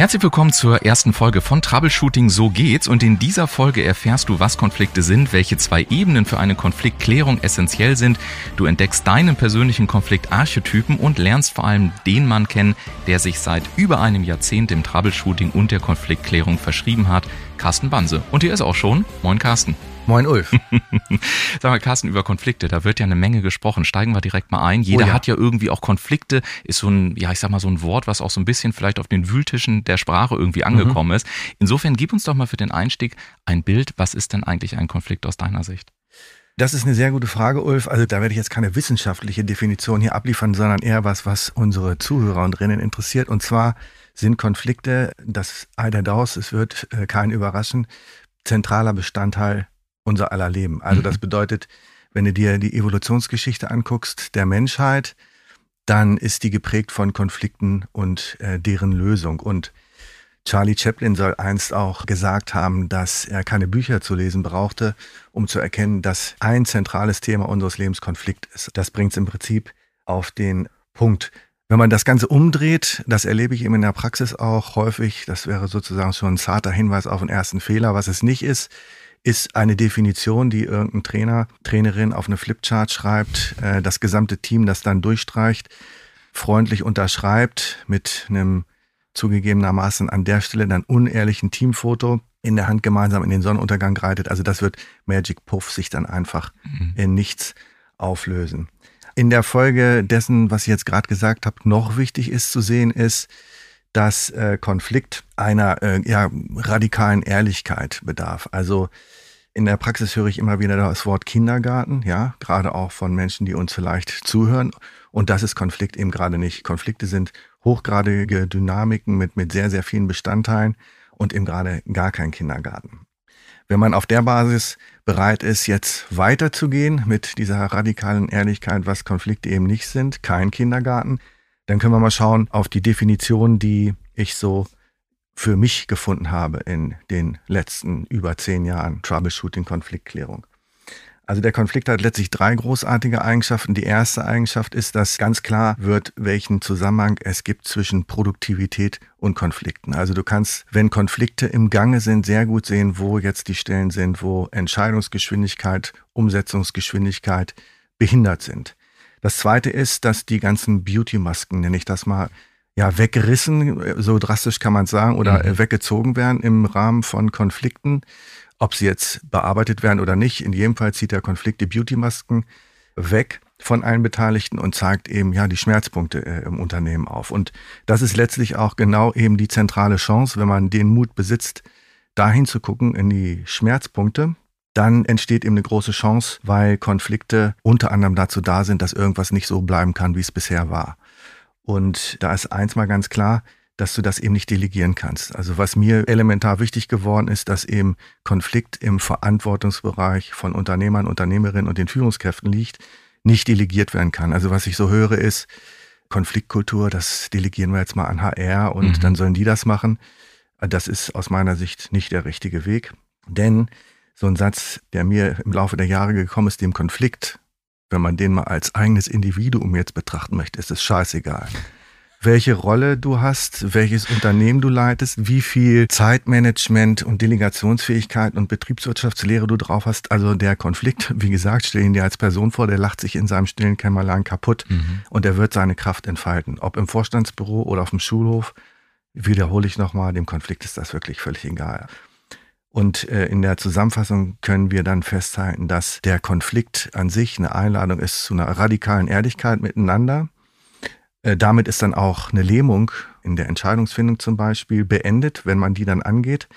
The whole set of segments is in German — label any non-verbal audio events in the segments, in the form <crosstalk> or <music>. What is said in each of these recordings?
Herzlich willkommen zur ersten Folge von Troubleshooting So geht's und in dieser Folge erfährst du, was Konflikte sind, welche zwei Ebenen für eine Konfliktklärung essentiell sind. Du entdeckst deinen persönlichen Konfliktarchetypen und lernst vor allem den Mann kennen, der sich seit über einem Jahrzehnt dem Troubleshooting und der Konfliktklärung verschrieben hat, Carsten Banse. Und hier ist auch schon. Moin Carsten. Moin Ulf. <laughs> Sag mal, Carsten, über Konflikte, da wird ja eine Menge gesprochen. Steigen wir direkt mal ein. Jeder oh ja. hat ja irgendwie auch Konflikte, ist so ein, ja, ich sag mal, so ein Wort, was auch so ein bisschen vielleicht auf den Wühltischen der Sprache irgendwie angekommen mhm. ist. Insofern gib uns doch mal für den Einstieg ein Bild. Was ist denn eigentlich ein Konflikt aus deiner Sicht? Das ist eine sehr gute Frage, Ulf. Also da werde ich jetzt keine wissenschaftliche Definition hier abliefern, sondern eher was, was unsere Zuhörer und Drinnen interessiert. Und zwar sind Konflikte, das Ei der Daus, es wird äh, keinen überraschen, zentraler Bestandteil unser aller Leben. Also das mhm. bedeutet, wenn du dir die Evolutionsgeschichte anguckst der Menschheit, dann ist die geprägt von Konflikten und äh, deren Lösung. Und Charlie Chaplin soll einst auch gesagt haben, dass er keine Bücher zu lesen brauchte, um zu erkennen, dass ein zentrales Thema unseres Lebens Konflikt ist. Das bringt es im Prinzip auf den Punkt. Wenn man das Ganze umdreht, das erlebe ich eben in der Praxis auch häufig, das wäre sozusagen schon ein zarter Hinweis auf den ersten Fehler, was es nicht ist, ist eine Definition, die irgendein Trainer, Trainerin auf eine Flipchart schreibt, äh, das gesamte Team das dann durchstreicht, freundlich unterschreibt mit einem zugegebenermaßen an der Stelle dann unehrlichen Teamfoto in der Hand gemeinsam in den Sonnenuntergang reitet. Also das wird Magic Puff sich dann einfach mhm. in nichts auflösen. In der Folge dessen, was ich jetzt gerade gesagt habe, noch wichtig ist zu sehen, ist, dass äh, Konflikt einer äh, ja, radikalen Ehrlichkeit bedarf. Also in der Praxis höre ich immer wieder das Wort Kindergarten, ja, gerade auch von Menschen, die uns vielleicht zuhören. Und das ist Konflikt eben gerade nicht. Konflikte sind hochgradige Dynamiken mit, mit sehr, sehr vielen Bestandteilen und eben gerade gar kein Kindergarten. Wenn man auf der Basis bereit ist, jetzt weiterzugehen mit dieser radikalen Ehrlichkeit, was Konflikte eben nicht sind, kein Kindergarten, dann können wir mal schauen auf die Definition, die ich so für mich gefunden habe in den letzten über zehn Jahren Troubleshooting, Konfliktklärung. Also der Konflikt hat letztlich drei großartige Eigenschaften. Die erste Eigenschaft ist, dass ganz klar wird, welchen Zusammenhang es gibt zwischen Produktivität und Konflikten. Also du kannst, wenn Konflikte im Gange sind, sehr gut sehen, wo jetzt die Stellen sind, wo Entscheidungsgeschwindigkeit, Umsetzungsgeschwindigkeit behindert sind. Das zweite ist, dass die ganzen Beauty-Masken, nenne ich das mal, ja, weggerissen, so drastisch kann man sagen, oder mhm. weggezogen werden im Rahmen von Konflikten. Ob sie jetzt bearbeitet werden oder nicht, in jedem Fall zieht der Konflikt die Beauty-Masken weg von allen Beteiligten und zeigt eben ja die Schmerzpunkte äh, im Unternehmen auf. Und das ist letztlich auch genau eben die zentrale Chance, wenn man den Mut besitzt, dahin zu gucken in die Schmerzpunkte dann entsteht eben eine große Chance, weil Konflikte unter anderem dazu da sind, dass irgendwas nicht so bleiben kann, wie es bisher war. Und da ist eins mal ganz klar, dass du das eben nicht delegieren kannst. Also was mir elementar wichtig geworden ist, dass eben Konflikt im Verantwortungsbereich von Unternehmern, Unternehmerinnen und den Führungskräften liegt, nicht delegiert werden kann. Also was ich so höre ist, Konfliktkultur, das delegieren wir jetzt mal an HR und mhm. dann sollen die das machen. Das ist aus meiner Sicht nicht der richtige Weg. Denn so ein Satz, der mir im Laufe der Jahre gekommen ist, dem Konflikt, wenn man den mal als eigenes Individuum jetzt betrachten möchte, ist es scheißegal. Welche Rolle du hast, welches Unternehmen du leitest, wie viel Zeitmanagement und Delegationsfähigkeit und Betriebswirtschaftslehre du drauf hast. Also der Konflikt, wie gesagt, stell ihn dir als Person vor, der lacht sich in seinem stillen Kämmerlein kaputt mhm. und er wird seine Kraft entfalten. Ob im Vorstandsbüro oder auf dem Schulhof, wiederhole ich nochmal, dem Konflikt ist das wirklich völlig egal. Und äh, in der Zusammenfassung können wir dann festhalten, dass der Konflikt an sich eine Einladung ist zu einer radikalen Ehrlichkeit miteinander. Äh, damit ist dann auch eine Lähmung in der Entscheidungsfindung zum Beispiel beendet, wenn man die dann angeht.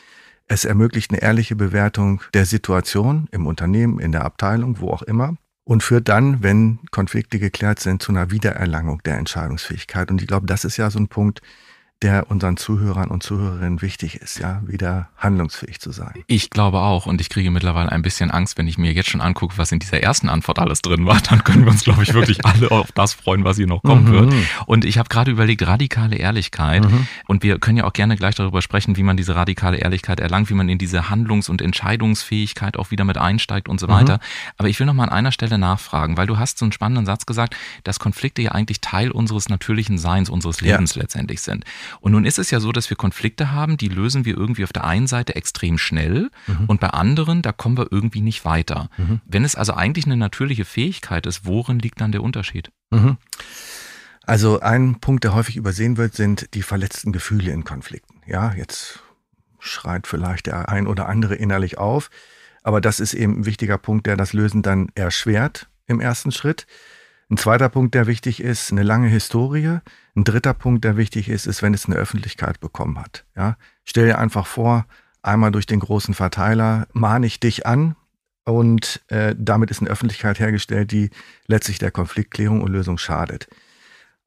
Es ermöglicht eine ehrliche Bewertung der Situation im Unternehmen, in der Abteilung, wo auch immer. Und führt dann, wenn Konflikte geklärt sind, zu einer Wiedererlangung der Entscheidungsfähigkeit. Und ich glaube, das ist ja so ein Punkt, der unseren Zuhörern und Zuhörerinnen wichtig ist, ja, wieder handlungsfähig zu sein. Ich glaube auch und ich kriege mittlerweile ein bisschen Angst, wenn ich mir jetzt schon angucke, was in dieser ersten Antwort alles drin war, dann können wir uns, glaube ich, wirklich <laughs> alle auf das freuen, was hier noch kommen mhm. wird. Und ich habe gerade überlegt, radikale Ehrlichkeit mhm. und wir können ja auch gerne gleich darüber sprechen, wie man diese radikale Ehrlichkeit erlangt, wie man in diese Handlungs- und Entscheidungsfähigkeit auch wieder mit einsteigt und so weiter. Mhm. Aber ich will noch mal an einer Stelle nachfragen, weil du hast so einen spannenden Satz gesagt, dass Konflikte ja eigentlich Teil unseres natürlichen Seins, unseres Lebens ja. letztendlich sind. Und nun ist es ja so, dass wir Konflikte haben, die lösen wir irgendwie auf der einen Seite extrem schnell mhm. und bei anderen, da kommen wir irgendwie nicht weiter. Mhm. Wenn es also eigentlich eine natürliche Fähigkeit ist, worin liegt dann der Unterschied? Mhm. Also ein Punkt, der häufig übersehen wird, sind die verletzten Gefühle in Konflikten. Ja, jetzt schreit vielleicht der ein oder andere innerlich auf, aber das ist eben ein wichtiger Punkt, der das Lösen dann erschwert im ersten Schritt. Ein zweiter Punkt, der wichtig ist, eine lange Historie. Ein dritter Punkt, der wichtig ist, ist, wenn es eine Öffentlichkeit bekommen hat. Ja, stell dir einfach vor, einmal durch den großen Verteiler mahne ich dich an und äh, damit ist eine Öffentlichkeit hergestellt, die letztlich der Konfliktklärung und Lösung schadet.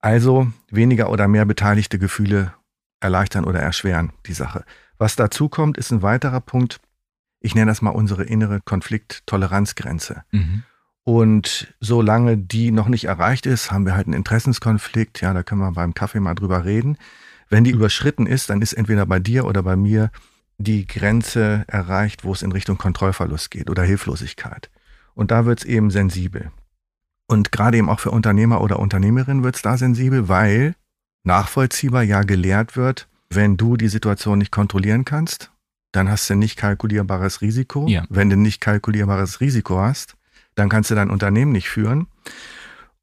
Also weniger oder mehr beteiligte Gefühle erleichtern oder erschweren die Sache. Was dazu kommt, ist ein weiterer Punkt. Ich nenne das mal unsere innere Konflikttoleranzgrenze. Mhm. Und solange die noch nicht erreicht ist, haben wir halt einen Interessenskonflikt. Ja, da können wir beim Kaffee mal drüber reden. Wenn die überschritten ist, dann ist entweder bei dir oder bei mir die Grenze erreicht, wo es in Richtung Kontrollverlust geht oder Hilflosigkeit. Und da wird es eben sensibel. Und gerade eben auch für Unternehmer oder Unternehmerinnen wird es da sensibel, weil nachvollziehbar ja gelehrt wird, wenn du die Situation nicht kontrollieren kannst, dann hast du nicht kalkulierbares Risiko. Ja. Wenn du nicht kalkulierbares Risiko hast, dann kannst du dein Unternehmen nicht führen.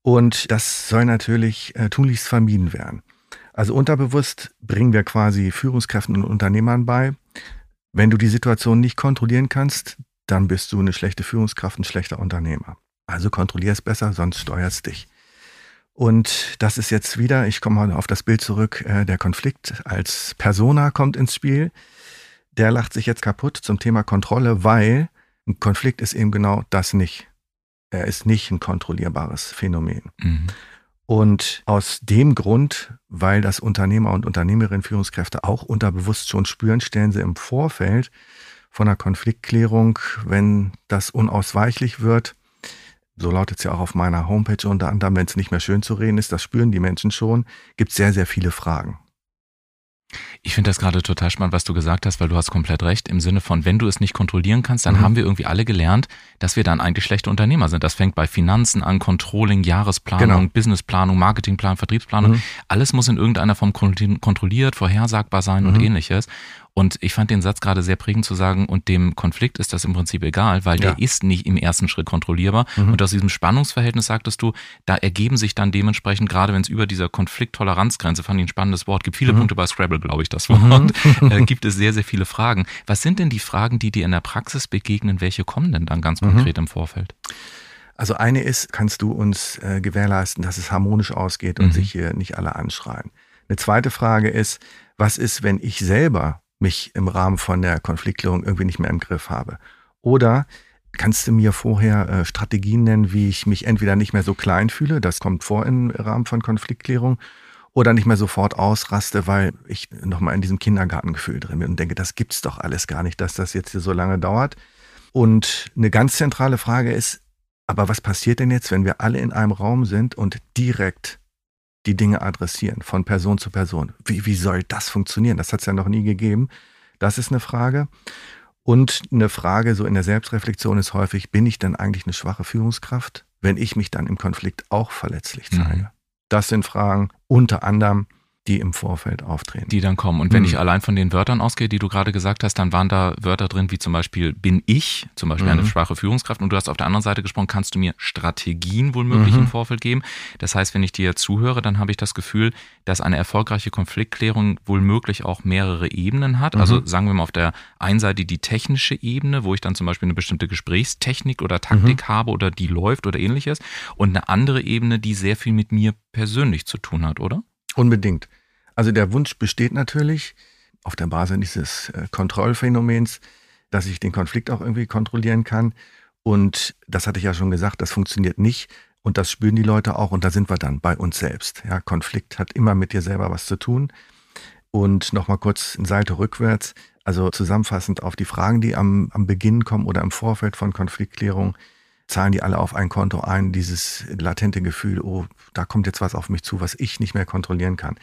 Und das soll natürlich äh, tunlichst vermieden werden. Also unterbewusst bringen wir quasi Führungskräften und Unternehmern bei, wenn du die Situation nicht kontrollieren kannst, dann bist du eine schlechte Führungskraft, ein schlechter Unternehmer. Also kontrollier es besser, sonst steuerst dich. Und das ist jetzt wieder, ich komme mal auf das Bild zurück, äh, der Konflikt als Persona kommt ins Spiel. Der lacht sich jetzt kaputt zum Thema Kontrolle, weil ein Konflikt ist eben genau das nicht. Er ist nicht ein kontrollierbares Phänomen. Mhm. Und aus dem Grund, weil das Unternehmer und Unternehmerinnen, Führungskräfte auch unterbewusst schon spüren, stellen sie im Vorfeld von einer Konfliktklärung, wenn das unausweichlich wird, so lautet es ja auch auf meiner Homepage unter anderem, wenn es nicht mehr schön zu reden ist, das spüren die Menschen schon, gibt es sehr, sehr viele Fragen. Ich finde das gerade total spannend, was du gesagt hast, weil du hast komplett recht. Im Sinne von, wenn du es nicht kontrollieren kannst, dann mhm. haben wir irgendwie alle gelernt, dass wir dann eigentlich schlechte Unternehmer sind. Das fängt bei Finanzen an, Controlling, Jahresplanung, genau. Businessplanung, Marketingplan, Vertriebsplanung. Mhm. Alles muss in irgendeiner Form kontrolliert, vorhersagbar sein mhm. und ähnliches. Und ich fand den Satz gerade sehr prägend zu sagen, und dem Konflikt ist das im Prinzip egal, weil ja. der ist nicht im ersten Schritt kontrollierbar. Mhm. Und aus diesem Spannungsverhältnis sagtest du, da ergeben sich dann dementsprechend, gerade wenn es über dieser Konflikttoleranzgrenze, fand ich ein spannendes Wort, gibt viele mhm. Punkte bei Scrabble, glaube ich, das Wort, mhm. äh, gibt es sehr, sehr viele Fragen. Was sind denn die Fragen, die dir in der Praxis begegnen? Welche kommen denn dann ganz mhm. konkret im Vorfeld? Also eine ist, kannst du uns äh, gewährleisten, dass es harmonisch ausgeht und mhm. sich hier nicht alle anschreien. Eine zweite Frage ist, was ist, wenn ich selber mich im Rahmen von der Konfliktklärung irgendwie nicht mehr im Griff habe. Oder kannst du mir vorher äh, Strategien nennen, wie ich mich entweder nicht mehr so klein fühle, das kommt vor im Rahmen von Konfliktklärung, oder nicht mehr sofort ausraste, weil ich nochmal in diesem Kindergartengefühl drin bin und denke, das gibt's doch alles gar nicht, dass das jetzt hier so lange dauert. Und eine ganz zentrale Frage ist, aber was passiert denn jetzt, wenn wir alle in einem Raum sind und direkt die Dinge adressieren, von Person zu Person. Wie, wie soll das funktionieren? Das hat es ja noch nie gegeben. Das ist eine Frage. Und eine Frage so in der Selbstreflexion ist häufig, bin ich denn eigentlich eine schwache Führungskraft, wenn ich mich dann im Konflikt auch verletzlich zeige? Mhm. Das sind Fragen unter anderem, die im Vorfeld auftreten. Die dann kommen. Und wenn mhm. ich allein von den Wörtern ausgehe, die du gerade gesagt hast, dann waren da Wörter drin, wie zum Beispiel bin ich, zum Beispiel mhm. eine schwache Führungskraft. Und du hast auf der anderen Seite gesprochen, kannst du mir Strategien wohl möglich mhm. im Vorfeld geben. Das heißt, wenn ich dir zuhöre, dann habe ich das Gefühl, dass eine erfolgreiche Konfliktklärung wohl möglich auch mehrere Ebenen hat. Also mhm. sagen wir mal auf der einen Seite die technische Ebene, wo ich dann zum Beispiel eine bestimmte Gesprächstechnik oder Taktik mhm. habe oder die läuft oder ähnliches. Und eine andere Ebene, die sehr viel mit mir persönlich zu tun hat, oder? Unbedingt. Also der Wunsch besteht natürlich auf der Basis dieses äh, Kontrollphänomens, dass ich den Konflikt auch irgendwie kontrollieren kann. Und das hatte ich ja schon gesagt, das funktioniert nicht. Und das spüren die Leute auch. Und da sind wir dann bei uns selbst. Ja, Konflikt hat immer mit dir selber was zu tun. Und nochmal kurz eine Seite rückwärts. Also zusammenfassend auf die Fragen, die am, am Beginn kommen oder im Vorfeld von Konfliktklärung, zahlen die alle auf ein Konto ein, dieses latente Gefühl, oh, da kommt jetzt was auf mich zu, was ich nicht mehr kontrollieren kann.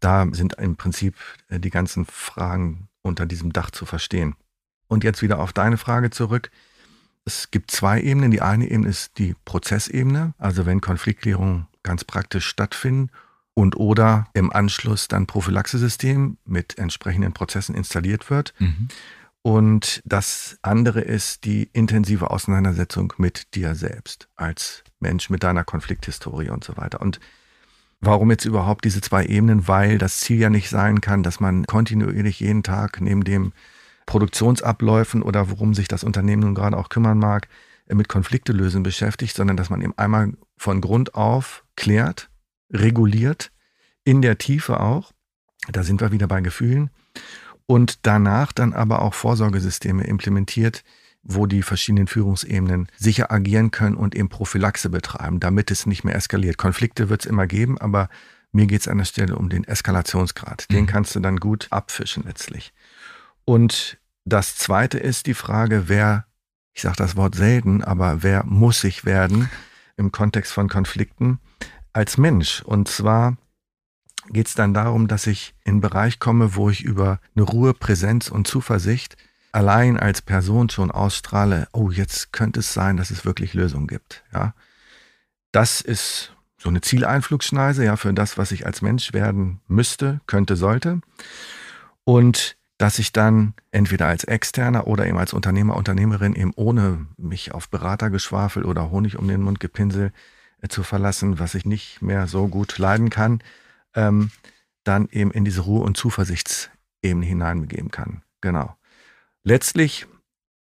Da sind im Prinzip äh, die ganzen Fragen unter diesem Dach zu verstehen. Und jetzt wieder auf deine Frage zurück. Es gibt zwei Ebenen. Die eine Ebene ist die Prozessebene, also wenn Konfliktklärungen ganz praktisch stattfinden und oder im Anschluss dann Prophylaxesystem mit entsprechenden Prozessen installiert wird. Mhm. Und das andere ist die intensive Auseinandersetzung mit dir selbst als Mensch, mit deiner Konflikthistorie und so weiter. Und warum jetzt überhaupt diese zwei Ebenen? Weil das Ziel ja nicht sein kann, dass man kontinuierlich jeden Tag neben dem Produktionsabläufen oder worum sich das Unternehmen nun gerade auch kümmern mag, mit Konflikte lösen beschäftigt, sondern dass man eben einmal von Grund auf klärt, reguliert, in der Tiefe auch. Da sind wir wieder bei Gefühlen. Und danach dann aber auch Vorsorgesysteme implementiert, wo die verschiedenen Führungsebenen sicher agieren können und eben Prophylaxe betreiben, damit es nicht mehr eskaliert. Konflikte wird es immer geben, aber mir geht es an der Stelle um den Eskalationsgrad. Den mhm. kannst du dann gut abfischen letztlich. Und das Zweite ist die Frage, wer, ich sage das Wort selten, aber wer muss sich werden im Kontext von Konflikten als Mensch? Und zwar geht es dann darum, dass ich in einen Bereich komme, wo ich über eine Ruhe, Präsenz und Zuversicht allein als Person schon ausstrahle, oh, jetzt könnte es sein, dass es wirklich Lösungen gibt. Ja, das ist so eine Zieleinflugschneise, ja, für das, was ich als Mensch werden müsste, könnte, sollte. Und dass ich dann entweder als Externer oder eben als Unternehmer, Unternehmerin eben ohne mich auf Beratergeschwafel oder Honig um den Mund gepinsel äh, zu verlassen, was ich nicht mehr so gut leiden kann, ähm, dann eben in diese Ruhe- und Zuversichtsebene hineinbegeben kann. Genau. Letztlich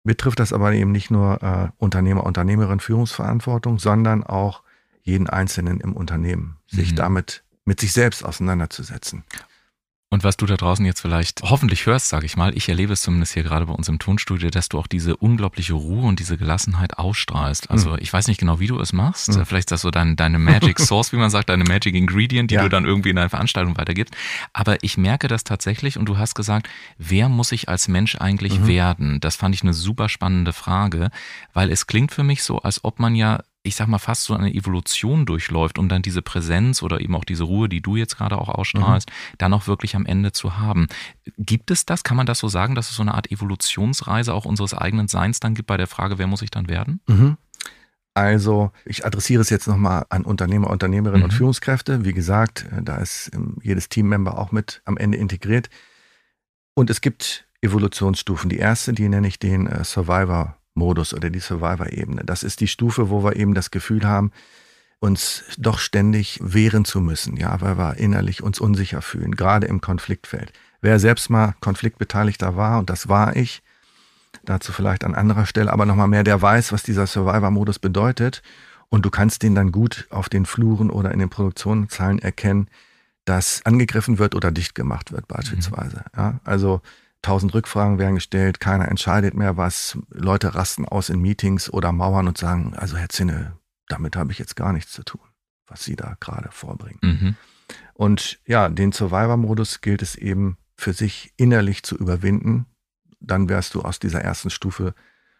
betrifft das aber eben nicht nur äh, Unternehmer, Unternehmerin, Führungsverantwortung, sondern auch jeden Einzelnen im Unternehmen, sich mhm. damit mit sich selbst auseinanderzusetzen. Und was du da draußen jetzt vielleicht hoffentlich hörst, sage ich mal, ich erlebe es zumindest hier gerade bei uns im Tonstudio, dass du auch diese unglaubliche Ruhe und diese Gelassenheit ausstrahlst. Also mhm. ich weiß nicht genau, wie du es machst. Mhm. Vielleicht ist das so dein, deine Magic <laughs> Source, wie man sagt, deine Magic Ingredient, die ja. du dann irgendwie in deiner Veranstaltung weitergibst. Aber ich merke das tatsächlich und du hast gesagt, wer muss ich als Mensch eigentlich mhm. werden? Das fand ich eine super spannende Frage, weil es klingt für mich so, als ob man ja ich sag mal, fast so eine Evolution durchläuft, um dann diese Präsenz oder eben auch diese Ruhe, die du jetzt gerade auch ausstrahlst, mhm. dann auch wirklich am Ende zu haben. Gibt es das? Kann man das so sagen, dass es so eine Art Evolutionsreise auch unseres eigenen Seins dann gibt bei der Frage, wer muss ich dann werden? Mhm. Also ich adressiere es jetzt nochmal an Unternehmer, Unternehmerinnen mhm. und Führungskräfte. Wie gesagt, da ist ähm, jedes Teammember auch mit am Ende integriert. Und es gibt Evolutionsstufen. Die erste, die nenne ich den äh, Survivor Modus oder die Survivor-Ebene. Das ist die Stufe, wo wir eben das Gefühl haben, uns doch ständig wehren zu müssen, ja, weil wir innerlich uns unsicher fühlen, gerade im Konfliktfeld. Wer selbst mal Konfliktbeteiligter war, und das war ich, dazu vielleicht an anderer Stelle, aber nochmal mehr, der weiß, was dieser Survivor-Modus bedeutet. Und du kannst den dann gut auf den Fluren oder in den Produktionszahlen erkennen, dass angegriffen wird oder dicht gemacht wird, beispielsweise. Mhm. Ja, also tausend Rückfragen werden gestellt, keiner entscheidet mehr was, Leute rasten aus in Meetings oder Mauern und sagen, also Herr Zinne, damit habe ich jetzt gar nichts zu tun, was Sie da gerade vorbringen. Mhm. Und ja, den Survivor-Modus gilt es eben für sich innerlich zu überwinden. Dann wärst du aus dieser ersten Stufe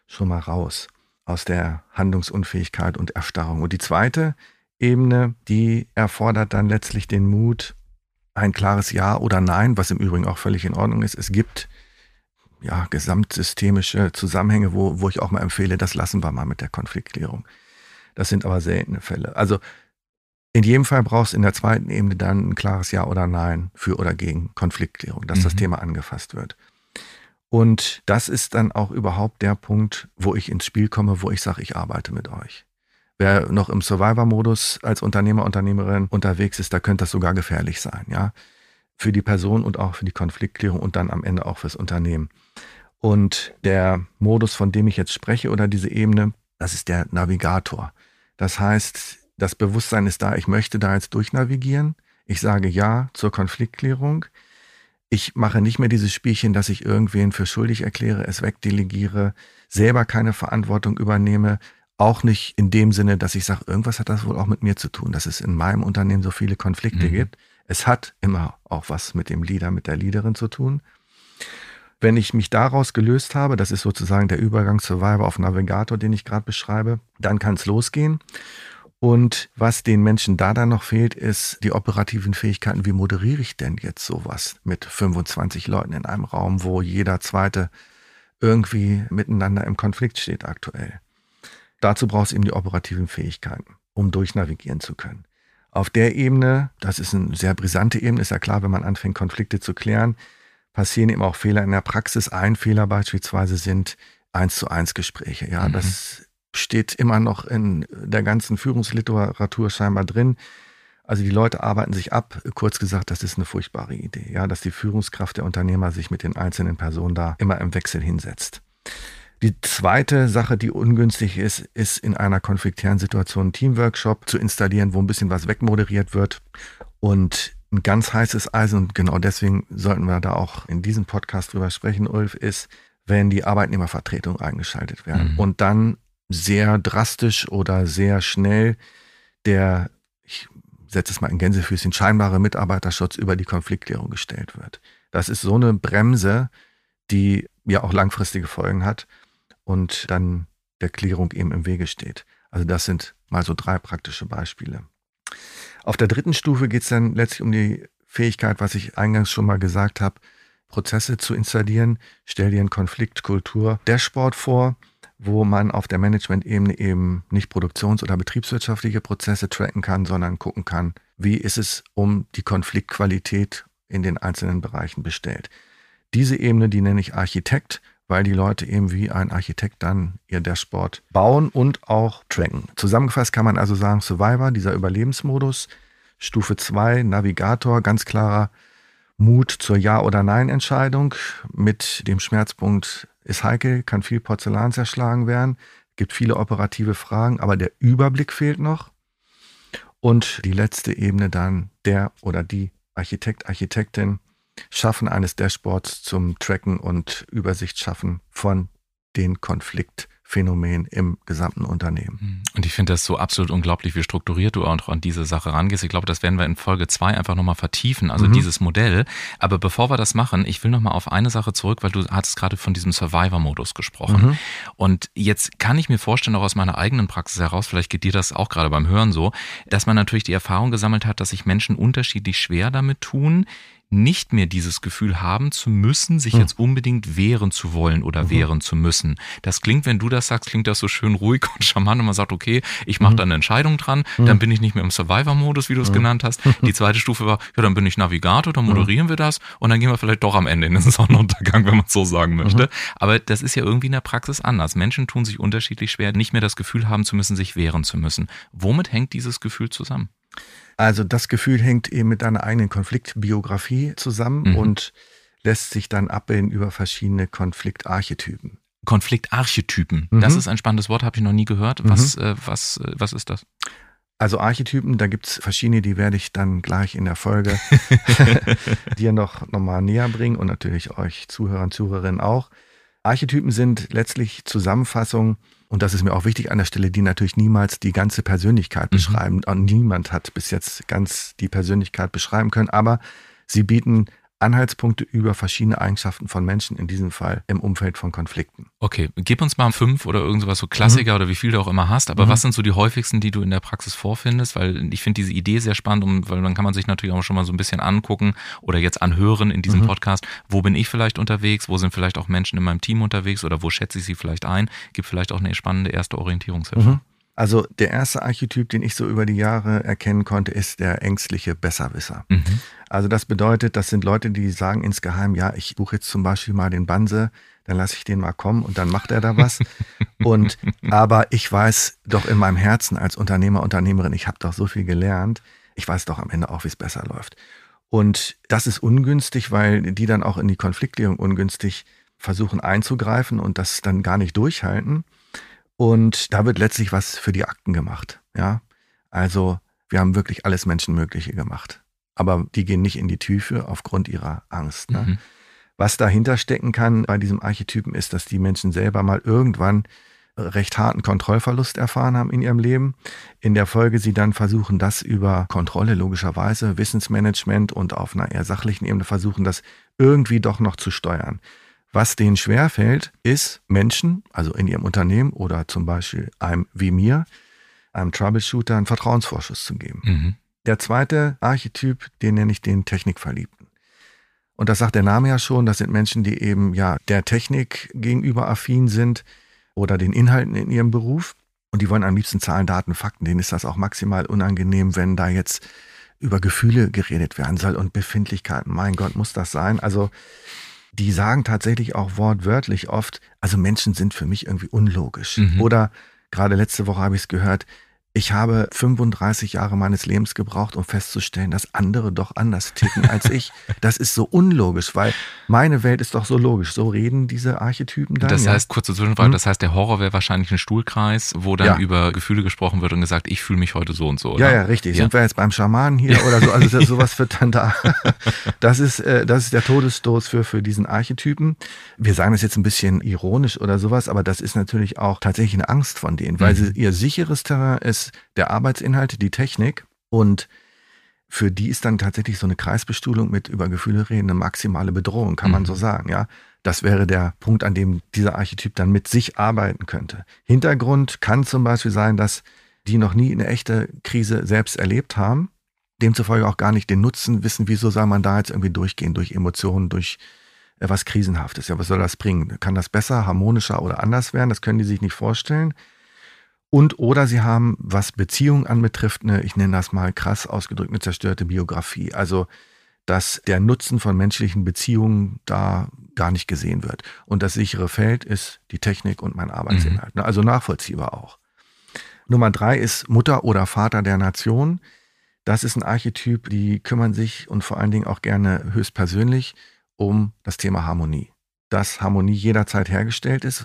schon mal raus, aus der Handlungsunfähigkeit und Erstarrung. Und die zweite Ebene, die erfordert dann letztlich den Mut, ein klares Ja oder Nein, was im Übrigen auch völlig in Ordnung ist. Es gibt ja gesamtsystemische Zusammenhänge, wo, wo ich auch mal empfehle, das lassen wir mal mit der Konfliktklärung. Das sind aber seltene Fälle. Also in jedem Fall brauchst du in der zweiten Ebene dann ein klares Ja oder Nein für oder gegen Konfliktklärung, dass mhm. das Thema angefasst wird. Und das ist dann auch überhaupt der Punkt, wo ich ins Spiel komme, wo ich sage, ich arbeite mit euch. Wer noch im Survivor-Modus als Unternehmer, Unternehmerin unterwegs ist, da könnte das sogar gefährlich sein, ja. Für die Person und auch für die Konfliktklärung und dann am Ende auch fürs Unternehmen. Und der Modus, von dem ich jetzt spreche oder diese Ebene, das ist der Navigator. Das heißt, das Bewusstsein ist da, ich möchte da jetzt durchnavigieren. Ich sage Ja zur Konfliktklärung. Ich mache nicht mehr dieses Spielchen, dass ich irgendwen für schuldig erkläre, es wegdelegiere, selber keine Verantwortung übernehme, auch nicht in dem Sinne, dass ich sage, irgendwas hat das wohl auch mit mir zu tun, dass es in meinem Unternehmen so viele Konflikte mhm. gibt. Es hat immer auch was mit dem Leader, mit der Leaderin zu tun. Wenn ich mich daraus gelöst habe, das ist sozusagen der Übergang Survivor auf Navigator, den ich gerade beschreibe, dann kann es losgehen. Und was den Menschen da dann noch fehlt, ist die operativen Fähigkeiten. Wie moderiere ich denn jetzt sowas mit 25 Leuten in einem Raum, wo jeder zweite irgendwie miteinander im Konflikt steht aktuell? Dazu brauchst du eben die operativen Fähigkeiten, um durchnavigieren zu können. Auf der Ebene, das ist eine sehr brisante Ebene, ist ja klar, wenn man anfängt, Konflikte zu klären, passieren eben auch Fehler in der Praxis. Ein Fehler beispielsweise sind eins zu eins Gespräche. Ja, mhm. das steht immer noch in der ganzen Führungsliteratur scheinbar drin. Also die Leute arbeiten sich ab. Kurz gesagt, das ist eine furchtbare Idee, ja, dass die Führungskraft der Unternehmer sich mit den einzelnen Personen da immer im Wechsel hinsetzt. Die zweite Sache, die ungünstig ist, ist in einer konfliktären Situation einen Teamworkshop zu installieren, wo ein bisschen was wegmoderiert wird. Und ein ganz heißes Eisen, und genau deswegen sollten wir da auch in diesem Podcast drüber sprechen, Ulf, ist, wenn die Arbeitnehmervertretung eingeschaltet werden mhm. und dann sehr drastisch oder sehr schnell der, ich setze es mal in Gänsefüßchen, scheinbare Mitarbeiterschutz über die Konfliktklärung gestellt wird. Das ist so eine Bremse, die ja auch langfristige Folgen hat und dann der Klärung eben im Wege steht. Also das sind mal so drei praktische Beispiele. Auf der dritten Stufe geht es dann letztlich um die Fähigkeit, was ich eingangs schon mal gesagt habe, Prozesse zu installieren. Stell dir einen Konfliktkultur Dashboard vor, wo man auf der Management-Ebene eben nicht produktions- oder betriebswirtschaftliche Prozesse tracken kann, sondern gucken kann, wie ist es um die Konfliktqualität in den einzelnen Bereichen bestellt. Diese Ebene, die nenne ich Architekt, weil die Leute eben wie ein Architekt dann ihr Dashboard bauen und auch tracken. Zusammengefasst kann man also sagen, Survivor, dieser Überlebensmodus, Stufe 2, Navigator, ganz klarer Mut zur Ja- oder Nein-Entscheidung mit dem Schmerzpunkt ist heikel, kann viel Porzellan zerschlagen werden, gibt viele operative Fragen, aber der Überblick fehlt noch. Und die letzte Ebene dann der oder die Architekt, Architektin, Schaffen eines Dashboards zum Tracken und Übersicht schaffen von den Konfliktphänomenen im gesamten Unternehmen. Mhm. Und ich finde das so absolut unglaublich, wie strukturiert du auch an diese Sache rangehst. Ich glaube, das werden wir in Folge zwei einfach nochmal vertiefen, also mhm. dieses Modell. Aber bevor wir das machen, ich will nochmal auf eine Sache zurück, weil du hattest gerade von diesem Survivor-Modus gesprochen. Mhm. Und jetzt kann ich mir vorstellen, auch aus meiner eigenen Praxis heraus, vielleicht geht dir das auch gerade beim Hören so, dass man natürlich die Erfahrung gesammelt hat, dass sich Menschen unterschiedlich schwer damit tun, nicht mehr dieses Gefühl haben zu müssen, sich hm. jetzt unbedingt wehren zu wollen oder mhm. wehren zu müssen. Das klingt, wenn du das sagst, klingt das so schön ruhig <laughs> und charmant und man sagt, okay, ich mache mhm. da eine Entscheidung dran, mhm. dann bin ich nicht mehr im Survivor-Modus, wie du es mhm. genannt hast. <laughs> Die zweite Stufe war, ja, dann bin ich Navigator, dann moderieren wir das und dann gehen wir vielleicht doch am Ende in den <laughs> Sonnenuntergang, wenn man so sagen möchte. Aber das ist ja irgendwie in der Praxis anders. Menschen tun sich unterschiedlich schwer, nicht mehr das Gefühl haben zu müssen, sich wehren zu müssen. Womit hängt dieses Gefühl zusammen? Also das Gefühl hängt eben mit deiner eigenen Konfliktbiografie zusammen mhm. und lässt sich dann abbilden über verschiedene Konfliktarchetypen. Konfliktarchetypen, mhm. das ist ein spannendes Wort, habe ich noch nie gehört. Was, mhm. äh, was, äh, was ist das? Also Archetypen, da gibt es verschiedene, die werde ich dann gleich in der Folge <laughs> dir noch, noch mal näher bringen und natürlich euch Zuhörern, Zuhörerinnen auch. Archetypen sind letztlich Zusammenfassungen und das ist mir auch wichtig an der Stelle, die natürlich niemals die ganze Persönlichkeit mhm. beschreiben. Und niemand hat bis jetzt ganz die Persönlichkeit beschreiben können, aber sie bieten Anhaltspunkte über verschiedene Eigenschaften von Menschen, in diesem Fall im Umfeld von Konflikten. Okay, gib uns mal fünf oder irgendwas so Klassiker mhm. oder wie viel du auch immer hast, aber mhm. was sind so die häufigsten, die du in der Praxis vorfindest? Weil ich finde diese Idee sehr spannend, weil dann kann man sich natürlich auch schon mal so ein bisschen angucken oder jetzt anhören in diesem mhm. Podcast, wo bin ich vielleicht unterwegs, wo sind vielleicht auch Menschen in meinem Team unterwegs oder wo schätze ich sie vielleicht ein? Gibt vielleicht auch eine spannende erste Orientierungshilfe. Also der erste Archetyp, den ich so über die Jahre erkennen konnte, ist der ängstliche Besserwisser. Mhm. Also das bedeutet, das sind Leute, die sagen insgeheim, ja, ich buche jetzt zum Beispiel mal den Banse, dann lasse ich den mal kommen und dann macht er da was. <laughs> und aber ich weiß doch in meinem Herzen als Unternehmer, Unternehmerin, ich habe doch so viel gelernt, ich weiß doch am Ende auch, wie es besser läuft. Und das ist ungünstig, weil die dann auch in die Konfliktklärung ungünstig versuchen einzugreifen und das dann gar nicht durchhalten. Und da wird letztlich was für die Akten gemacht. Ja, also wir haben wirklich alles Menschenmögliche gemacht. Aber die gehen nicht in die Tiefe aufgrund ihrer Angst. Ne? Mhm. Was dahinter stecken kann bei diesem Archetypen ist, dass die Menschen selber mal irgendwann recht harten Kontrollverlust erfahren haben in ihrem Leben. In der Folge sie dann versuchen, das über Kontrolle logischerweise, Wissensmanagement und auf einer eher sachlichen Ebene versuchen, das irgendwie doch noch zu steuern. Was denen schwerfällt, ist Menschen, also in ihrem Unternehmen oder zum Beispiel einem wie mir, einem Troubleshooter einen Vertrauensvorschuss zu geben. Mhm. Der zweite Archetyp, den nenne ich den Technikverliebten. Und das sagt der Name ja schon, das sind Menschen, die eben ja der Technik gegenüber affin sind oder den Inhalten in ihrem Beruf. Und die wollen am liebsten Zahlen, Daten, Fakten. Denen ist das auch maximal unangenehm, wenn da jetzt über Gefühle geredet werden soll und Befindlichkeiten. Mein Gott, muss das sein? Also die sagen tatsächlich auch wortwörtlich oft, also Menschen sind für mich irgendwie unlogisch. Mhm. Oder gerade letzte Woche habe ich es gehört, ich habe 35 Jahre meines Lebens gebraucht, um festzustellen, dass andere doch anders ticken als ich. <laughs> Das ist so unlogisch, weil meine Welt ist doch so logisch. So reden diese Archetypen dann. Das heißt, kurze Zwischenfrage, hm? das heißt, der Horror wäre wahrscheinlich ein Stuhlkreis, wo dann ja. über Gefühle gesprochen wird und gesagt, ich fühle mich heute so und so. Oder? Ja, ja, richtig. Ja. Sind wir jetzt beim Schamanen hier oder so? Also sowas wird dann da. <laughs> Das ist, äh, das ist der Todesstoß für, für diesen Archetypen. Wir sagen das jetzt ein bisschen ironisch oder sowas, aber das ist natürlich auch tatsächlich eine Angst von denen, weil mhm. sie, ihr sicheres Terrain ist, der Arbeitsinhalt, die Technik und für die ist dann tatsächlich so eine Kreisbestuhlung mit über Gefühle reden eine maximale Bedrohung, kann mhm. man so sagen, ja. Das wäre der Punkt, an dem dieser Archetyp dann mit sich arbeiten könnte. Hintergrund kann zum Beispiel sein, dass die noch nie eine echte Krise selbst erlebt haben, demzufolge auch gar nicht den Nutzen wissen, wieso soll man da jetzt irgendwie durchgehen, durch Emotionen, durch äh, was Krisenhaftes. Ja, was soll das bringen? Kann das besser, harmonischer oder anders werden? Das können die sich nicht vorstellen. Und oder sie haben, was Beziehungen anbetrifft, eine, ich nenne das mal krass ausgedrückt, eine zerstörte Biografie. Also, dass der Nutzen von menschlichen Beziehungen da gar nicht gesehen wird. Und das sichere Feld ist die Technik und mein Arbeitsinhalt. Mhm. Also nachvollziehbar auch. Nummer drei ist Mutter oder Vater der Nation. Das ist ein Archetyp, die kümmern sich und vor allen Dingen auch gerne höchstpersönlich um das Thema Harmonie. Dass Harmonie jederzeit hergestellt ist,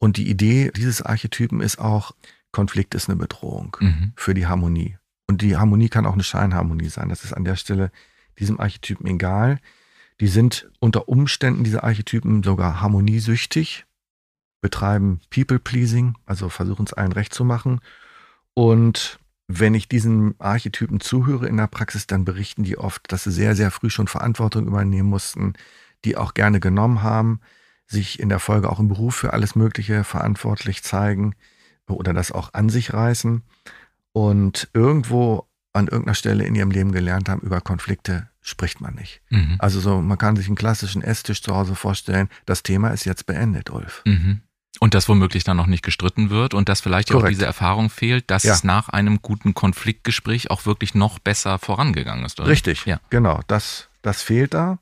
und die Idee dieses Archetypen ist auch, Konflikt ist eine Bedrohung mhm. für die Harmonie. Und die Harmonie kann auch eine Scheinharmonie sein. Das ist an der Stelle diesem Archetypen egal. Die sind unter Umständen, diese Archetypen, sogar harmoniesüchtig, betreiben People-Pleasing, also versuchen es allen recht zu machen. Und wenn ich diesen Archetypen zuhöre in der Praxis, dann berichten die oft, dass sie sehr, sehr früh schon Verantwortung übernehmen mussten, die auch gerne genommen haben, sich in der Folge auch im Beruf für alles Mögliche verantwortlich zeigen oder das auch an sich reißen und irgendwo an irgendeiner Stelle in ihrem Leben gelernt haben, über Konflikte spricht man nicht. Mhm. Also so, man kann sich einen klassischen Esstisch zu Hause vorstellen, das Thema ist jetzt beendet, Ulf. Mhm. Und dass womöglich dann noch nicht gestritten wird und dass vielleicht Korrekt. auch diese Erfahrung fehlt, dass ja. es nach einem guten Konfliktgespräch auch wirklich noch besser vorangegangen ist. Oder? Richtig, ja. genau, das, das fehlt da.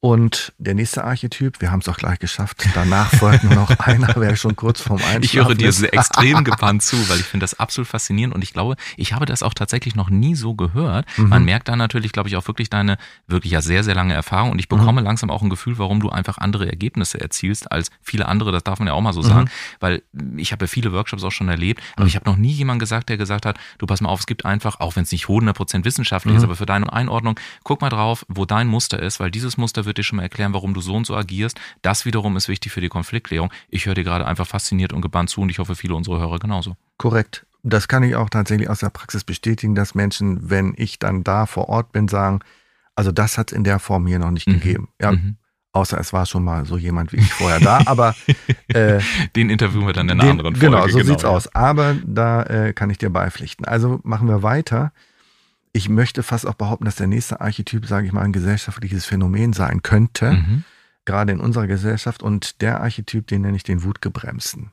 Und der nächste Archetyp, wir haben es auch gleich geschafft, danach folgt nur noch <laughs> einer, wäre schon kurz vorm Einschlafen. Ich höre dir so extrem gebannt zu, weil ich finde das absolut faszinierend und ich glaube, ich habe das auch tatsächlich noch nie so gehört. Mhm. Man merkt da natürlich, glaube ich, auch wirklich deine wirklich ja sehr, sehr lange Erfahrung und ich bekomme mhm. langsam auch ein Gefühl, warum du einfach andere Ergebnisse erzielst als viele andere, das darf man ja auch mal so sagen, mhm. weil ich habe ja viele Workshops auch schon erlebt, aber mhm. ich habe noch nie jemanden gesagt, der gesagt hat, du pass mal auf, es gibt einfach, auch wenn es nicht 100% wissenschaftlich ist, mhm. aber für deine Einordnung, guck mal drauf, wo dein Muster ist, weil dieses Muster wird dir schon mal erklären, warum du so und so agierst. Das wiederum ist wichtig für die Konfliktklärung. Ich höre dir gerade einfach fasziniert und gebannt zu und ich hoffe, viele unserer Hörer genauso. Korrekt. Das kann ich auch tatsächlich aus der Praxis bestätigen, dass Menschen, wenn ich dann da vor Ort bin, sagen, also das hat es in der Form hier noch nicht mhm. gegeben. Ja, mhm. Außer es war schon mal so jemand wie ich vorher da, aber <laughs> äh, den interviewen wir dann in einer den, anderen Folge. Genau, so genau, sieht's aus. Aber da äh, kann ich dir beipflichten. Also machen wir weiter ich möchte fast auch behaupten, dass der nächste Archetyp, sage ich mal, ein gesellschaftliches Phänomen sein könnte, mhm. gerade in unserer Gesellschaft. Und der Archetyp, den nenne ich den Wutgebremsten.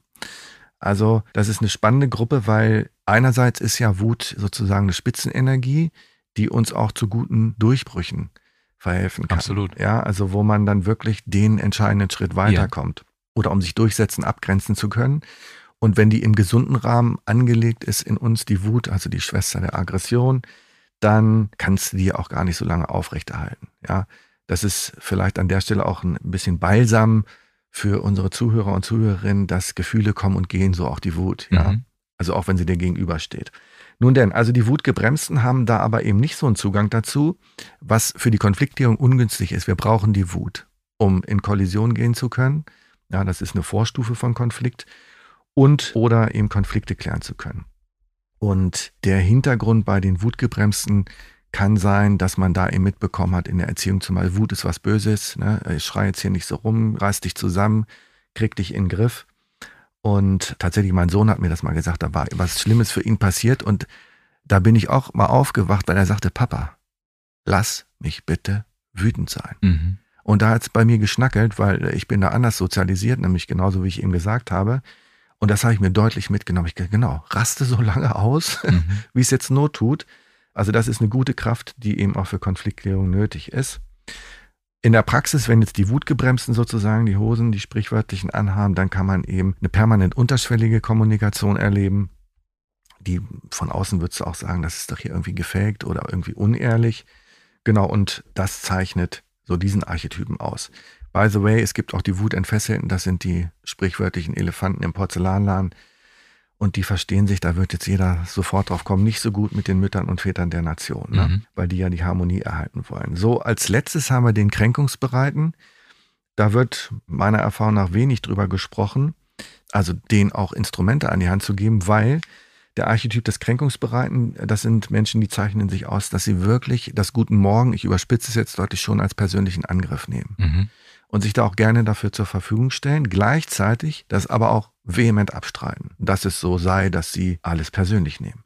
Also das ist eine spannende Gruppe, weil einerseits ist ja Wut sozusagen eine Spitzenenergie, die uns auch zu guten Durchbrüchen verhelfen kann. Absolut. Ja, also wo man dann wirklich den entscheidenden Schritt weiterkommt. Ja. Oder um sich durchsetzen, abgrenzen zu können. Und wenn die im gesunden Rahmen angelegt ist in uns, die Wut, also die Schwester der Aggression, dann kannst du die auch gar nicht so lange aufrechterhalten. Ja, das ist vielleicht an der Stelle auch ein bisschen Balsam für unsere Zuhörer und Zuhörerinnen, dass Gefühle kommen und gehen, so auch die Wut. Ja, mhm. also auch wenn sie dir gegenübersteht. Nun denn, also die Wutgebremsten haben da aber eben nicht so einen Zugang dazu, was für die Konfliktierung ungünstig ist. Wir brauchen die Wut, um in Kollision gehen zu können. Ja, das ist eine Vorstufe von Konflikt und oder eben Konflikte klären zu können. Und der Hintergrund bei den Wutgebremsten kann sein, dass man da eben mitbekommen hat in der Erziehung zumal Wut ist was Böses, ne? ich schreie jetzt hier nicht so rum, reiß dich zusammen, krieg dich in den Griff. Und tatsächlich, mein Sohn hat mir das mal gesagt, da war was Schlimmes für ihn passiert und da bin ich auch mal aufgewacht, weil er sagte, Papa, lass mich bitte wütend sein. Mhm. Und da hat es bei mir geschnackelt, weil ich bin da anders sozialisiert, nämlich genauso wie ich ihm gesagt habe. Und das habe ich mir deutlich mitgenommen. Ich genau, raste so lange aus, <laughs> mhm. wie es jetzt Not tut. Also das ist eine gute Kraft, die eben auch für Konfliktklärung nötig ist. In der Praxis, wenn jetzt die Wutgebremsten sozusagen die Hosen, die sprichwörtlichen anhaben, dann kann man eben eine permanent unterschwellige Kommunikation erleben. Die von außen würdest du auch sagen, das ist doch hier irgendwie gefaked oder irgendwie unehrlich. Genau, und das zeichnet so diesen Archetypen aus. By the way, es gibt auch die Wutentfesselten, das sind die sprichwörtlichen Elefanten im Porzellanladen. Und die verstehen sich, da wird jetzt jeder sofort drauf kommen, nicht so gut mit den Müttern und Vätern der Nation, ne? mhm. weil die ja die Harmonie erhalten wollen. So, als letztes haben wir den Kränkungsbereiten. Da wird meiner Erfahrung nach wenig drüber gesprochen, also denen auch Instrumente an die Hand zu geben, weil der Archetyp des Kränkungsbereiten, das sind Menschen, die zeichnen sich aus, dass sie wirklich das Guten Morgen, ich überspitze es jetzt deutlich schon, als persönlichen Angriff nehmen. Mhm. Und sich da auch gerne dafür zur Verfügung stellen, gleichzeitig das aber auch vehement abstreiten, dass es so sei, dass sie alles persönlich nehmen.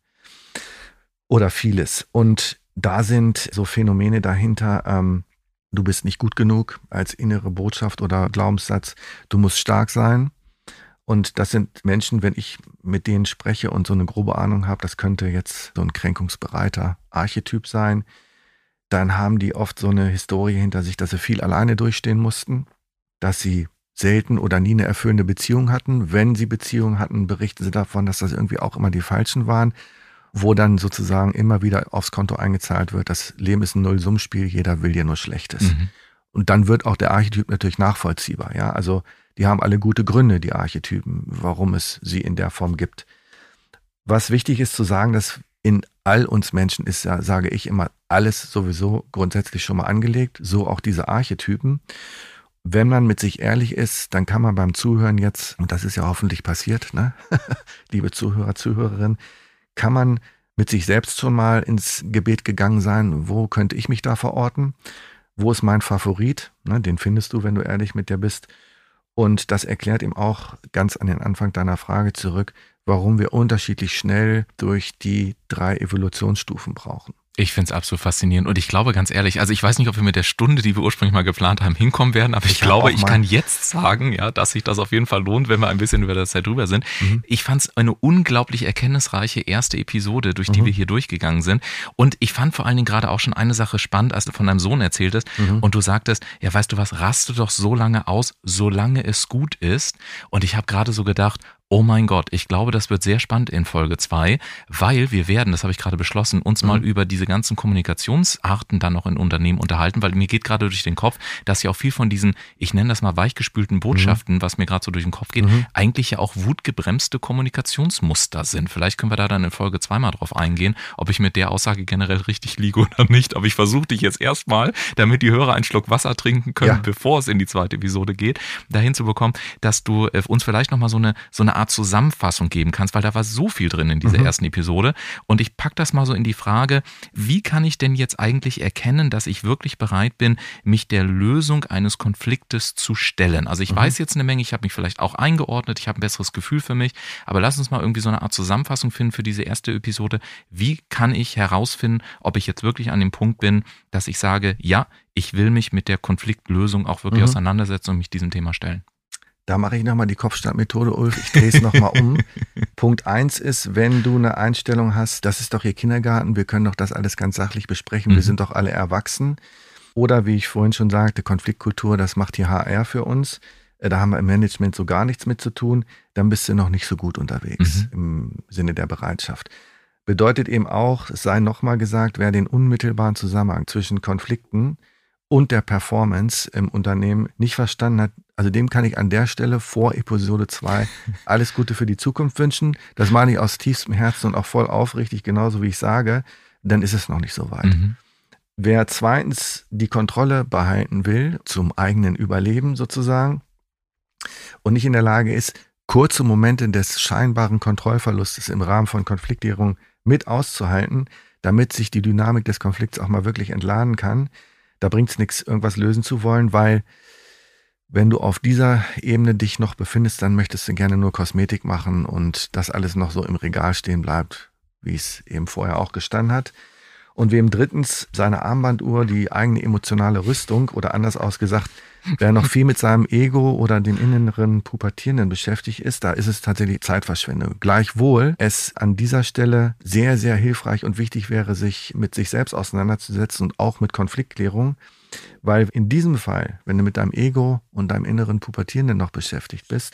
Oder vieles. Und da sind so Phänomene dahinter, ähm, du bist nicht gut genug als innere Botschaft oder Glaubenssatz, du musst stark sein, und das sind Menschen, wenn ich mit denen spreche und so eine grobe Ahnung habe, das könnte jetzt so ein kränkungsbereiter Archetyp sein, dann haben die oft so eine Historie hinter sich, dass sie viel alleine durchstehen mussten, dass sie selten oder nie eine erfüllende Beziehung hatten. Wenn sie Beziehungen hatten, berichten sie davon, dass das irgendwie auch immer die falschen waren, wo dann sozusagen immer wieder aufs Konto eingezahlt wird, das Leben ist ein Nullsummspiel, jeder will dir nur Schlechtes. Mhm. Und dann wird auch der Archetyp natürlich nachvollziehbar. Ja, also die haben alle gute Gründe, die Archetypen, warum es sie in der Form gibt. Was wichtig ist zu sagen, dass in all uns Menschen ist, ja, sage ich immer, alles sowieso grundsätzlich schon mal angelegt, so auch diese Archetypen. Wenn man mit sich ehrlich ist, dann kann man beim Zuhören jetzt, und das ist ja hoffentlich passiert, ne? <laughs> liebe Zuhörer, Zuhörerinnen, kann man mit sich selbst schon mal ins Gebet gegangen sein, wo könnte ich mich da verorten? Wo ist mein Favorit? Ne, den findest du, wenn du ehrlich mit dir bist. Und das erklärt ihm auch ganz an den Anfang deiner Frage zurück, warum wir unterschiedlich schnell durch die drei Evolutionsstufen brauchen. Ich finde es absolut faszinierend und ich glaube ganz ehrlich, also ich weiß nicht, ob wir mit der Stunde, die wir ursprünglich mal geplant haben, hinkommen werden, aber ich, ich glaube, ich kann jetzt sagen, ja, dass sich das auf jeden Fall lohnt, wenn wir ein bisschen über das Zeit drüber sind. Mhm. Ich fand es eine unglaublich erkenntnisreiche erste Episode, durch die mhm. wir hier durchgegangen sind und ich fand vor allen Dingen gerade auch schon eine Sache spannend, als du von deinem Sohn erzähltest mhm. und du sagtest, ja, weißt du was, raste doch so lange aus, solange es gut ist und ich habe gerade so gedacht, Oh mein Gott, ich glaube, das wird sehr spannend in Folge zwei, weil wir werden, das habe ich gerade beschlossen, uns mhm. mal über diese ganzen Kommunikationsarten dann noch in Unternehmen unterhalten, weil mir geht gerade durch den Kopf, dass ja auch viel von diesen, ich nenne das mal weichgespülten Botschaften, mhm. was mir gerade so durch den Kopf geht, mhm. eigentlich ja auch wutgebremste Kommunikationsmuster sind. Vielleicht können wir da dann in Folge zwei mal drauf eingehen, ob ich mit der Aussage generell richtig liege oder nicht. Aber ich versuche dich jetzt erstmal, damit die Hörer einen Schluck Wasser trinken können, ja. bevor es in die zweite Episode geht, dahin zu bekommen, dass du äh, uns vielleicht nochmal so eine, so eine Art Zusammenfassung geben kannst, weil da war so viel drin in dieser mhm. ersten Episode. Und ich packe das mal so in die Frage, wie kann ich denn jetzt eigentlich erkennen, dass ich wirklich bereit bin, mich der Lösung eines Konfliktes zu stellen? Also ich mhm. weiß jetzt eine Menge, ich habe mich vielleicht auch eingeordnet, ich habe ein besseres Gefühl für mich, aber lass uns mal irgendwie so eine Art Zusammenfassung finden für diese erste Episode. Wie kann ich herausfinden, ob ich jetzt wirklich an dem Punkt bin, dass ich sage, ja, ich will mich mit der Konfliktlösung auch wirklich mhm. auseinandersetzen und mich diesem Thema stellen? Da mache ich nochmal die Kopfstandmethode, Ulf. Ich drehe es nochmal um. <laughs> Punkt eins ist, wenn du eine Einstellung hast, das ist doch hier Kindergarten, wir können doch das alles ganz sachlich besprechen, mhm. wir sind doch alle erwachsen. Oder wie ich vorhin schon sagte, Konfliktkultur, das macht hier HR für uns. Äh, da haben wir im Management so gar nichts mit zu tun. Dann bist du noch nicht so gut unterwegs mhm. im Sinne der Bereitschaft. Bedeutet eben auch, es sei nochmal gesagt, wer den unmittelbaren Zusammenhang zwischen Konflikten und der Performance im Unternehmen nicht verstanden hat, also dem kann ich an der Stelle vor Episode 2 <laughs> alles Gute für die Zukunft wünschen. Das meine ich aus tiefstem Herzen und auch voll aufrichtig, genauso wie ich sage, dann ist es noch nicht so weit. Mhm. Wer zweitens die Kontrolle behalten will, zum eigenen Überleben sozusagen, und nicht in der Lage ist, kurze Momente des scheinbaren Kontrollverlustes im Rahmen von Konfliktierung mit auszuhalten, damit sich die Dynamik des Konflikts auch mal wirklich entladen kann, da bringt es nichts, irgendwas lösen zu wollen, weil wenn du auf dieser Ebene dich noch befindest, dann möchtest du gerne nur Kosmetik machen und das alles noch so im Regal stehen bleibt, wie es eben vorher auch gestanden hat. Und wem drittens seine Armbanduhr, die eigene emotionale Rüstung oder anders ausgesagt, Wer noch viel mit seinem Ego oder den inneren Pubertierenden beschäftigt ist, da ist es tatsächlich Zeitverschwendung. Gleichwohl es an dieser Stelle sehr, sehr hilfreich und wichtig wäre, sich mit sich selbst auseinanderzusetzen und auch mit Konfliktklärung. Weil in diesem Fall, wenn du mit deinem Ego und deinem inneren Pubertierenden noch beschäftigt bist,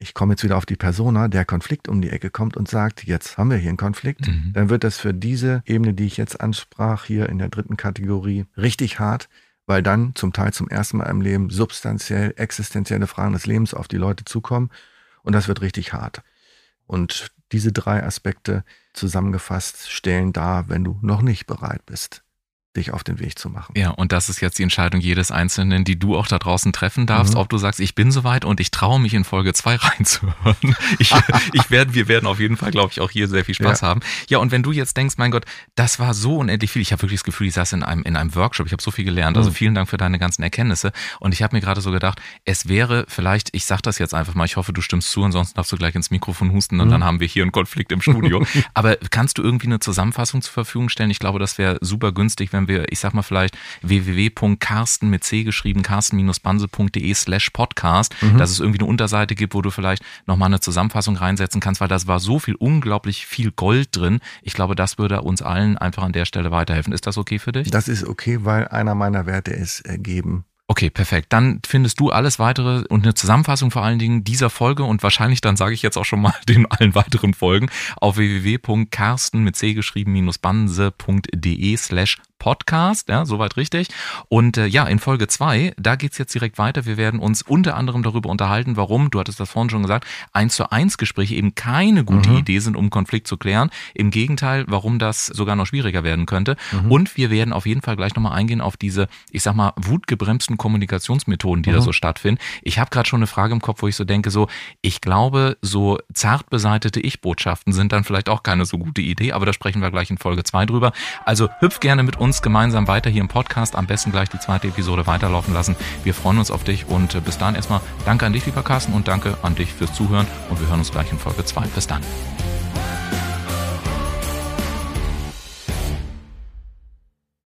ich komme jetzt wieder auf die Persona, der Konflikt um die Ecke kommt und sagt, jetzt haben wir hier einen Konflikt, mhm. dann wird das für diese Ebene, die ich jetzt ansprach, hier in der dritten Kategorie, richtig hart, weil dann zum Teil zum ersten Mal im Leben substanziell existenzielle Fragen des Lebens auf die Leute zukommen und das wird richtig hart. Und diese drei Aspekte zusammengefasst stellen dar, wenn du noch nicht bereit bist, dich auf den Weg zu machen. Ja, und das ist jetzt die Entscheidung jedes Einzelnen, die du auch da draußen treffen darfst, mhm. ob du sagst, ich bin soweit und ich traue mich in Folge zwei <laughs> reinzuhören. Ich, <laughs> ich werde, wir werden auf jeden Fall, glaube ich, auch hier sehr viel Spaß ja. haben. Ja, und wenn du jetzt denkst, mein Gott, das war so unendlich viel. Ich habe wirklich das Gefühl, ich saß in einem, in einem Workshop, ich habe so viel gelernt. Also mhm. vielen Dank für deine ganzen Erkenntnisse. Und ich habe mir gerade so gedacht, es wäre vielleicht, ich sag das jetzt einfach mal, ich hoffe, du stimmst zu, ansonsten darfst du gleich ins Mikrofon husten und mhm. dann haben wir hier einen Konflikt im Studio. <laughs> Aber kannst du irgendwie eine Zusammenfassung zur Verfügung stellen? Ich glaube, das wäre super günstig, wenn wir, ich sag mal vielleicht www.carsten mit C geschrieben, carsten-banse.de slash podcast, mhm. dass es irgendwie eine Unterseite gibt, wo du vielleicht nochmal eine Zusammenfassung reinsetzen kannst, weil das war so viel, unglaublich viel Gold drin. Ich glaube, das würde uns allen einfach an der Stelle weiterhelfen. Ist das okay für dich? Das ist okay, weil einer meiner Werte ist ergeben. Okay, perfekt. Dann findest du alles weitere und eine Zusammenfassung vor allen Dingen dieser Folge und wahrscheinlich dann sage ich jetzt auch schon mal <laughs> den allen weiteren Folgen auf www.carsten mit c geschrieben-banse.de slash Podcast, ja, soweit richtig. Und äh, ja, in Folge zwei, da geht's jetzt direkt weiter. Wir werden uns unter anderem darüber unterhalten, warum, du hattest das vorhin schon gesagt, eins zu eins Gespräche eben keine gute mhm. Idee sind, um Konflikt zu klären. Im Gegenteil, warum das sogar noch schwieriger werden könnte. Mhm. Und wir werden auf jeden Fall gleich nochmal eingehen auf diese, ich sag mal, wutgebremsten Kommunikationsmethoden, die mhm. da so stattfinden. Ich habe gerade schon eine Frage im Kopf, wo ich so denke, so, ich glaube, so zart beseitete Ich-Botschaften sind dann vielleicht auch keine so gute Idee, aber da sprechen wir gleich in Folge zwei drüber. Also hüpf gerne mit uns uns gemeinsam weiter hier im Podcast. Am besten gleich die zweite Episode weiterlaufen lassen. Wir freuen uns auf dich und äh, bis dann erstmal danke an dich, lieber Carsten, und danke an dich fürs Zuhören. Und wir hören uns gleich in Folge 2. Bis dann.